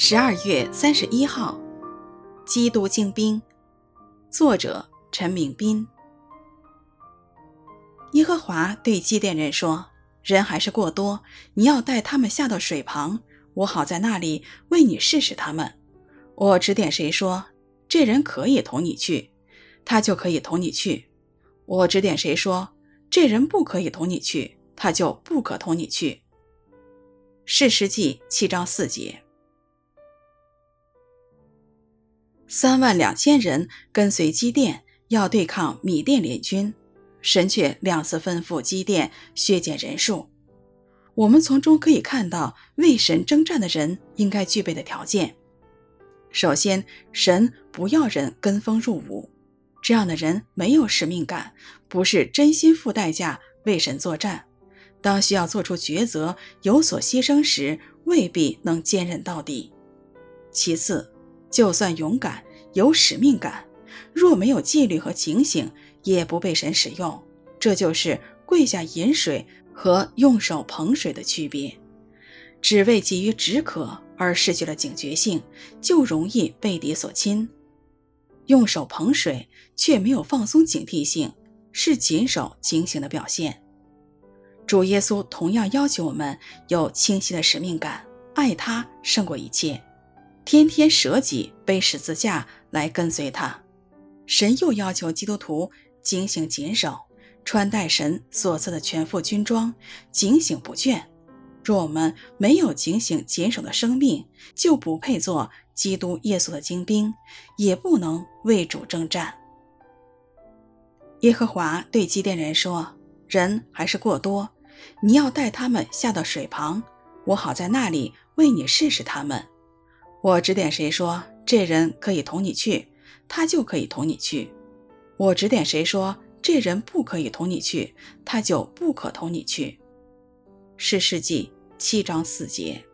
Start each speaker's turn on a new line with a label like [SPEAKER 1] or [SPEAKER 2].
[SPEAKER 1] 十二月三十一号，《基督精兵》，作者陈明斌。耶和华对基甸人说：“人还是过多，你要带他们下到水旁，我好在那里为你试试他们。我指点谁说，这人可以同你去，他就可以同你去；我指点谁说，这人不可以同你去，他就不可同你去。”士师记七章四节。三万两千人跟随基甸，要对抗米甸联军，神却两次吩咐基甸削减人数。我们从中可以看到为神征战的人应该具备的条件。首先，神不要人跟风入伍，这样的人没有使命感，不是真心付代价为神作战。当需要做出抉择、有所牺牲时，未必能坚韧到底。其次，就算勇敢、有使命感，若没有纪律和警醒，也不被神使用。这就是跪下饮水和用手捧水的区别。只为急于止渴而失去了警觉性，就容易被敌所侵。用手捧水却没有放松警惕性，是谨守警醒的表现。主耶稣同样要求我们有清晰的使命感，爱他胜过一切。天天舍己背十字架来跟随他，神又要求基督徒警醒谨守，穿戴神所赐的全副军装，警醒不倦。若我们没有警醒谨守的生命，就不配做基督耶稣的精兵，也不能为主征战。耶和华对基甸人说：“人还是过多，你要带他们下到水旁，我好在那里为你试试他们。”我指点谁说，这人可以同你去，他就可以同你去；我指点谁说，这人不可以同你去，他就不可同你去。是世纪七章四节。